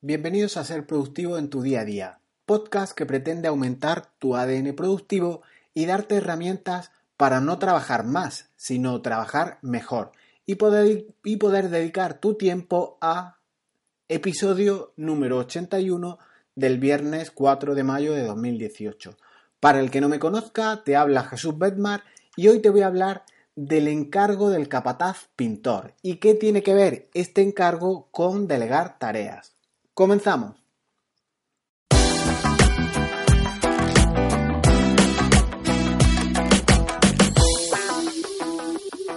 Bienvenidos a Ser Productivo en tu día a día, podcast que pretende aumentar tu ADN productivo y darte herramientas para no trabajar más, sino trabajar mejor y poder, y poder dedicar tu tiempo a episodio número 81 del viernes 4 de mayo de 2018. Para el que no me conozca, te habla Jesús Bedmar y hoy te voy a hablar del encargo del capataz pintor y qué tiene que ver este encargo con delegar tareas. Comenzamos.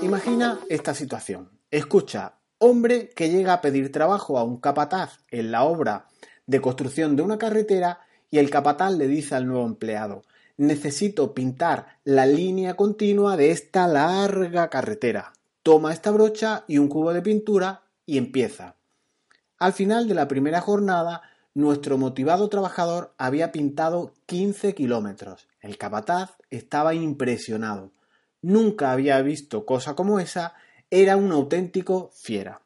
Imagina esta situación. Escucha, hombre que llega a pedir trabajo a un capataz en la obra de construcción de una carretera y el capataz le dice al nuevo empleado, necesito pintar la línea continua de esta larga carretera. Toma esta brocha y un cubo de pintura y empieza. Al final de la primera jornada, nuestro motivado trabajador había pintado 15 kilómetros. El capataz estaba impresionado. Nunca había visto cosa como esa, era un auténtico fiera.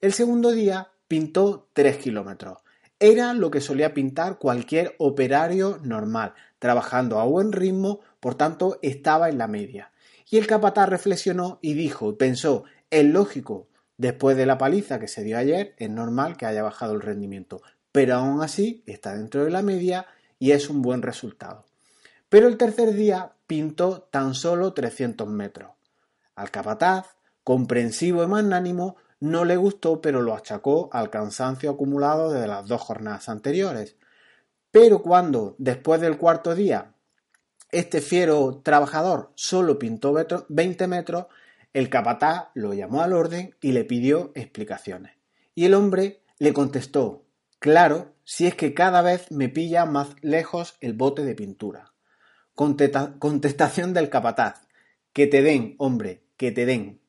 El segundo día pintó 3 kilómetros. Era lo que solía pintar cualquier operario normal, trabajando a buen ritmo, por tanto estaba en la media. Y el capataz reflexionó y dijo, pensó, es lógico, Después de la paliza que se dio ayer, es normal que haya bajado el rendimiento, pero aún así está dentro de la media y es un buen resultado. Pero el tercer día pintó tan solo 300 metros. Al capataz, comprensivo y magnánimo, no le gustó, pero lo achacó al cansancio acumulado desde las dos jornadas anteriores. Pero cuando, después del cuarto día, este fiero trabajador solo pintó 20 metros, el capataz lo llamó al orden y le pidió explicaciones. Y el hombre le contestó, claro, si es que cada vez me pilla más lejos el bote de pintura. contestación del capataz, que te den, hombre, que te den.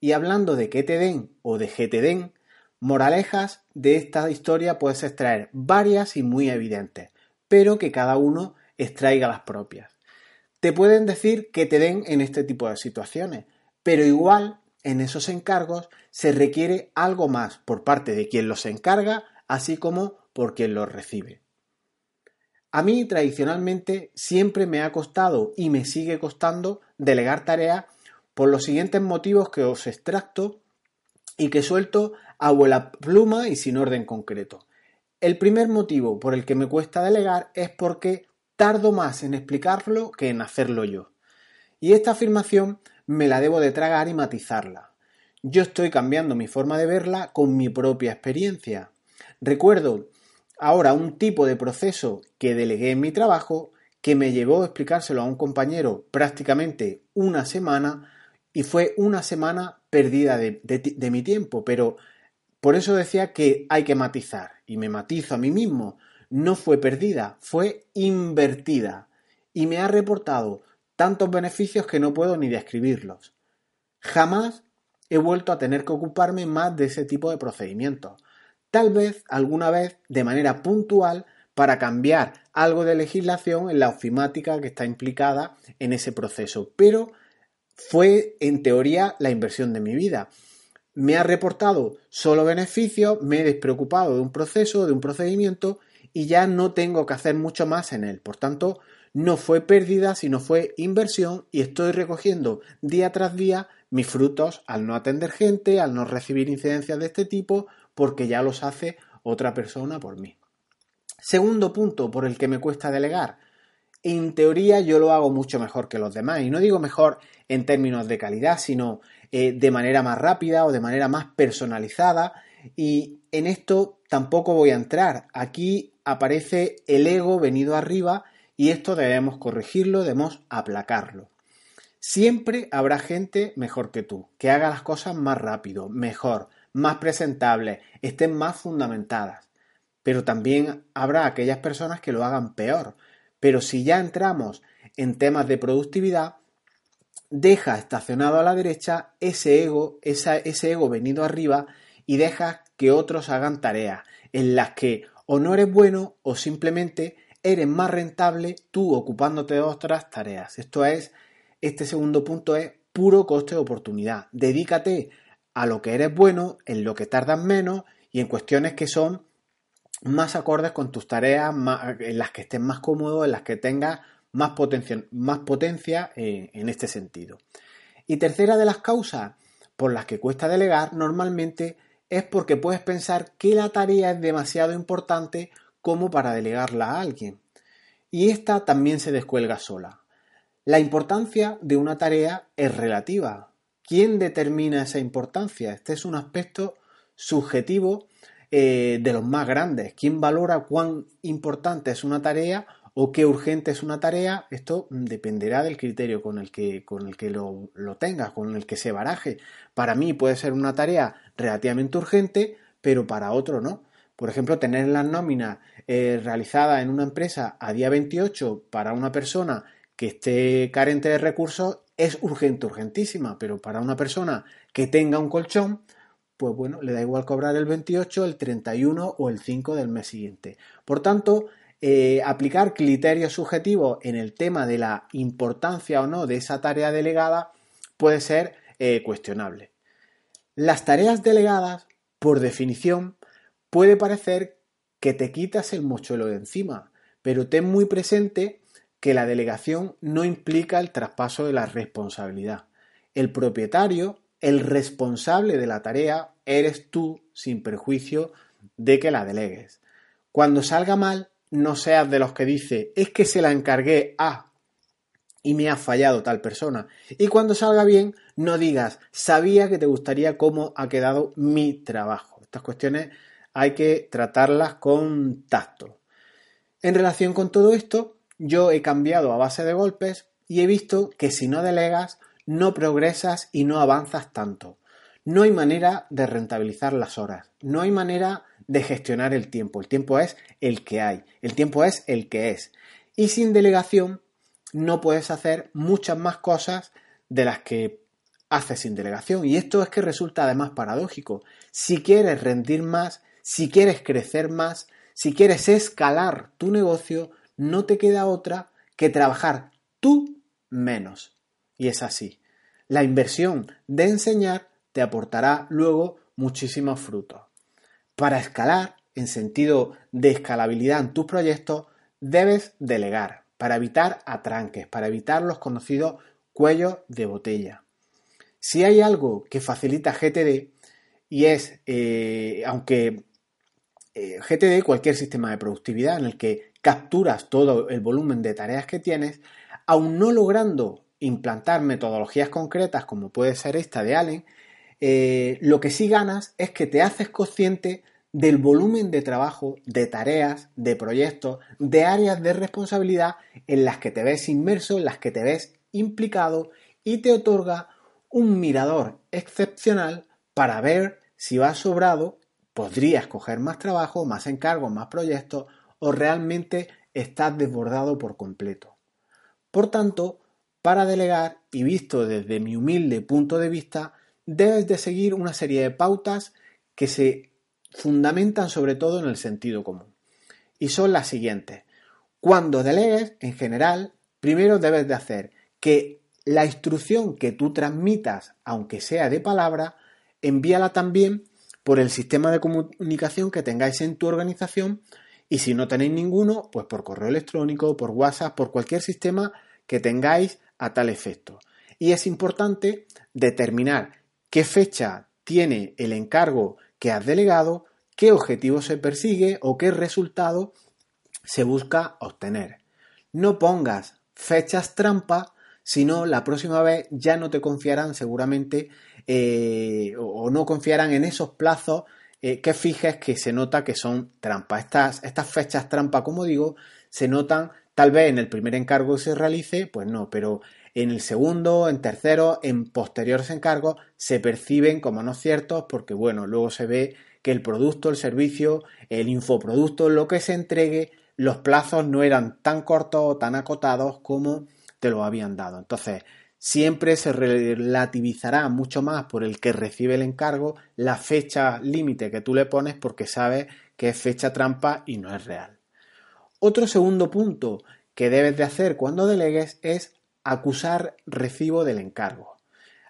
Y hablando de que te den o de que te den, moralejas de esta historia puedes extraer varias y muy evidentes, pero que cada uno extraiga las propias. Te pueden decir que te den en este tipo de situaciones, pero igual en esos encargos se requiere algo más por parte de quien los encarga, así como por quien los recibe. A mí tradicionalmente siempre me ha costado y me sigue costando delegar tareas por los siguientes motivos que os extracto y que suelto a vuela pluma y sin orden concreto. El primer motivo por el que me cuesta delegar es porque tardo más en explicarlo que en hacerlo yo. Y esta afirmación me la debo de tragar y matizarla. Yo estoy cambiando mi forma de verla con mi propia experiencia. Recuerdo ahora un tipo de proceso que delegué en mi trabajo que me llevó a explicárselo a un compañero prácticamente una semana y fue una semana perdida de, de mi tiempo, pero por eso decía que hay que matizar y me matizo a mí mismo. No fue perdida, fue invertida y me ha reportado tantos beneficios que no puedo ni describirlos. Jamás he vuelto a tener que ocuparme más de ese tipo de procedimientos. Tal vez alguna vez de manera puntual para cambiar algo de legislación en la ofimática que está implicada en ese proceso, pero fue en teoría la inversión de mi vida. Me ha reportado solo beneficios, me he despreocupado de un proceso, de un procedimiento y ya no tengo que hacer mucho más en él. Por tanto, no fue pérdida, sino fue inversión y estoy recogiendo día tras día mis frutos al no atender gente, al no recibir incidencias de este tipo, porque ya los hace otra persona por mí. Segundo punto por el que me cuesta delegar. En teoría yo lo hago mucho mejor que los demás y no digo mejor en términos de calidad, sino eh, de manera más rápida o de manera más personalizada y en esto tampoco voy a entrar. Aquí aparece el ego venido arriba y esto debemos corregirlo, debemos aplacarlo. Siempre habrá gente mejor que tú, que haga las cosas más rápido, mejor, más presentables, estén más fundamentadas. Pero también habrá aquellas personas que lo hagan peor. Pero si ya entramos en temas de productividad, deja estacionado a la derecha ese ego, ese ego venido arriba y deja que otros hagan tareas en las que o no eres bueno o simplemente eres más rentable tú ocupándote de otras tareas. Esto es, este segundo punto es puro coste de oportunidad. Dedícate a lo que eres bueno, en lo que tardas menos y en cuestiones que son más acordes con tus tareas, en las que estés más cómodo, en las que tengas más potencia, más potencia eh, en este sentido. Y tercera de las causas por las que cuesta delegar normalmente es porque puedes pensar que la tarea es demasiado importante como para delegarla a alguien. Y esta también se descuelga sola. La importancia de una tarea es relativa. ¿Quién determina esa importancia? Este es un aspecto subjetivo eh, de los más grandes. ¿Quién valora cuán importante es una tarea o qué urgente es una tarea? Esto dependerá del criterio con el que, con el que lo, lo tengas, con el que se baraje. Para mí puede ser una tarea relativamente urgente, pero para otro no. Por ejemplo, tener la nómina eh, realizada en una empresa a día 28 para una persona que esté carente de recursos es urgente, urgentísima, pero para una persona que tenga un colchón, pues bueno, le da igual cobrar el 28, el 31 o el 5 del mes siguiente. Por tanto, eh, aplicar criterios subjetivos en el tema de la importancia o no de esa tarea delegada puede ser eh, cuestionable. Las tareas delegadas, por definición, puede parecer que te quitas el mochuelo de encima, pero ten muy presente que la delegación no implica el traspaso de la responsabilidad. El propietario, el responsable de la tarea, eres tú sin perjuicio de que la delegues. Cuando salga mal, no seas de los que dice es que se la encargué a y me ha fallado tal persona. Y cuando salga bien, no digas sabía que te gustaría cómo ha quedado mi trabajo. Estas cuestiones hay que tratarlas con tacto. En relación con todo esto, yo he cambiado a base de golpes y he visto que si no delegas, no progresas y no avanzas tanto. No hay manera de rentabilizar las horas, no hay manera de gestionar el tiempo. El tiempo es el que hay, el tiempo es el que es. Y sin delegación no puedes hacer muchas más cosas de las que haces sin delegación. Y esto es que resulta además paradójico. Si quieres rendir más, si quieres crecer más, si quieres escalar tu negocio, no te queda otra que trabajar tú menos. Y es así. La inversión de enseñar te aportará luego muchísimos frutos. Para escalar, en sentido de escalabilidad en tus proyectos, debes delegar para evitar atranques, para evitar los conocidos cuellos de botella. Si hay algo que facilita GTD, y es, eh, aunque eh, GTD, cualquier sistema de productividad en el que capturas todo el volumen de tareas que tienes, aun no logrando implantar metodologías concretas como puede ser esta de Allen, eh, lo que sí ganas es que te haces consciente del volumen de trabajo, de tareas, de proyectos, de áreas de responsabilidad en las que te ves inmerso, en las que te ves implicado y te otorga un mirador excepcional para ver si vas sobrado, podrías coger más trabajo, más encargos, más proyectos o realmente estás desbordado por completo. Por tanto, para delegar y visto desde mi humilde punto de vista, debes de seguir una serie de pautas que se fundamentan sobre todo en el sentido común. Y son las siguientes. Cuando delegues, en general, primero debes de hacer que la instrucción que tú transmitas, aunque sea de palabra, envíala también por el sistema de comunicación que tengáis en tu organización y si no tenéis ninguno, pues por correo electrónico, por WhatsApp, por cualquier sistema que tengáis a tal efecto. Y es importante determinar qué fecha tiene el encargo que has delegado, qué objetivo se persigue o qué resultado se busca obtener. No pongas fechas trampa, sino la próxima vez ya no te confiarán seguramente eh, o, no confiarán en esos plazos eh, que fijes que se nota que son trampas. Estas, estas fechas trampa, como digo, se notan tal vez en el primer encargo que se realice, pues no, pero en el segundo, en tercero, en posteriores encargos se perciben como no ciertos porque, bueno, luego se ve que el producto, el servicio, el infoproducto, lo que se entregue, los plazos no eran tan cortos o tan acotados como te lo habían dado. Entonces, siempre se relativizará mucho más por el que recibe el encargo la fecha límite que tú le pones porque sabes que es fecha trampa y no es real. Otro segundo punto que debes de hacer cuando delegues es acusar recibo del encargo.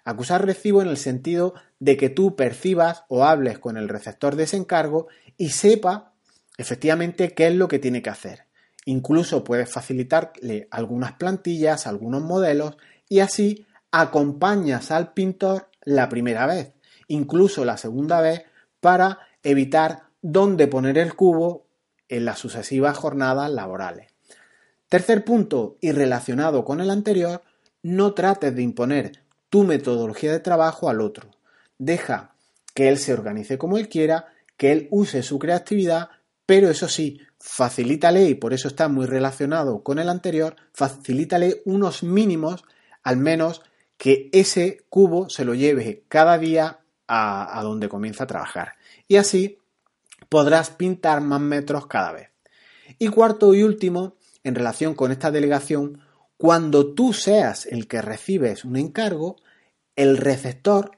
Acusar recibo en el sentido de que tú percibas o hables con el receptor de ese encargo y sepa efectivamente qué es lo que tiene que hacer. Incluso puedes facilitarle algunas plantillas, algunos modelos y así acompañas al pintor la primera vez, incluso la segunda vez, para evitar dónde poner el cubo en las sucesivas jornadas laborales. Tercer punto, y relacionado con el anterior, no trates de imponer tu metodología de trabajo al otro. Deja que él se organice como él quiera, que él use su creatividad, pero eso sí, facilítale, y por eso está muy relacionado con el anterior, facilítale unos mínimos, al menos que ese cubo se lo lleve cada día a, a donde comienza a trabajar. Y así podrás pintar más metros cada vez. Y cuarto y último, en relación con esta delegación, cuando tú seas el que recibes un encargo, el receptor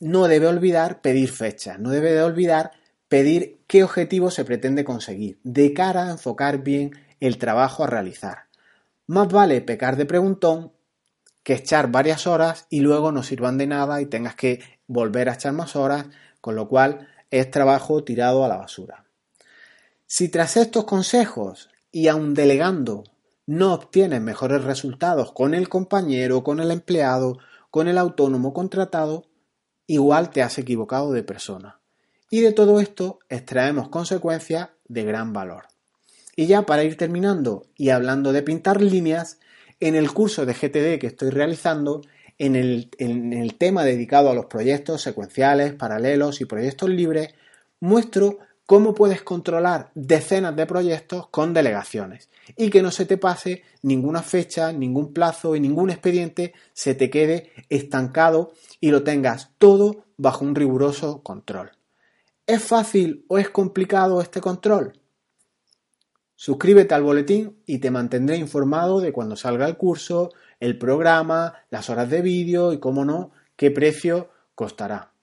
no debe olvidar pedir fecha, no debe de olvidar pedir qué objetivo se pretende conseguir, de cara a enfocar bien el trabajo a realizar. Más vale pecar de preguntón que echar varias horas y luego no sirvan de nada y tengas que volver a echar más horas, con lo cual es trabajo tirado a la basura. Si tras estos consejos y aun delegando no obtienes mejores resultados con el compañero, con el empleado, con el autónomo contratado, igual te has equivocado de persona. Y de todo esto extraemos consecuencias de gran valor. Y ya para ir terminando y hablando de pintar líneas, en el curso de GTD que estoy realizando, en el, en el tema dedicado a los proyectos secuenciales, paralelos y proyectos libres, muestro cómo puedes controlar decenas de proyectos con delegaciones y que no se te pase ninguna fecha, ningún plazo y ningún expediente se te quede estancado y lo tengas todo bajo un riguroso control. ¿Es fácil o es complicado este control? Suscríbete al boletín y te mantendré informado de cuando salga el curso, el programa, las horas de vídeo y, cómo no, qué precio costará.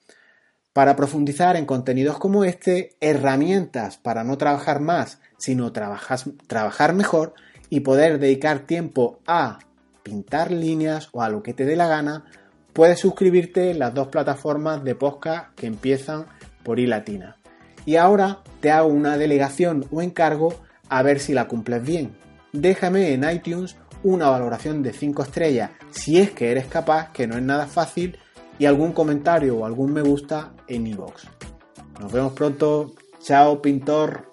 Para profundizar en contenidos como este, herramientas para no trabajar más, sino trabajar mejor y poder dedicar tiempo a pintar líneas o a lo que te dé la gana, puedes suscribirte en las dos plataformas de podcast que empiezan por I latina. Y ahora te hago una delegación o encargo a ver si la cumples bien. Déjame en iTunes una valoración de 5 estrellas si es que eres capaz, que no es nada fácil, y algún comentario o algún me gusta en iVoox. Nos vemos pronto. Chao, pintor.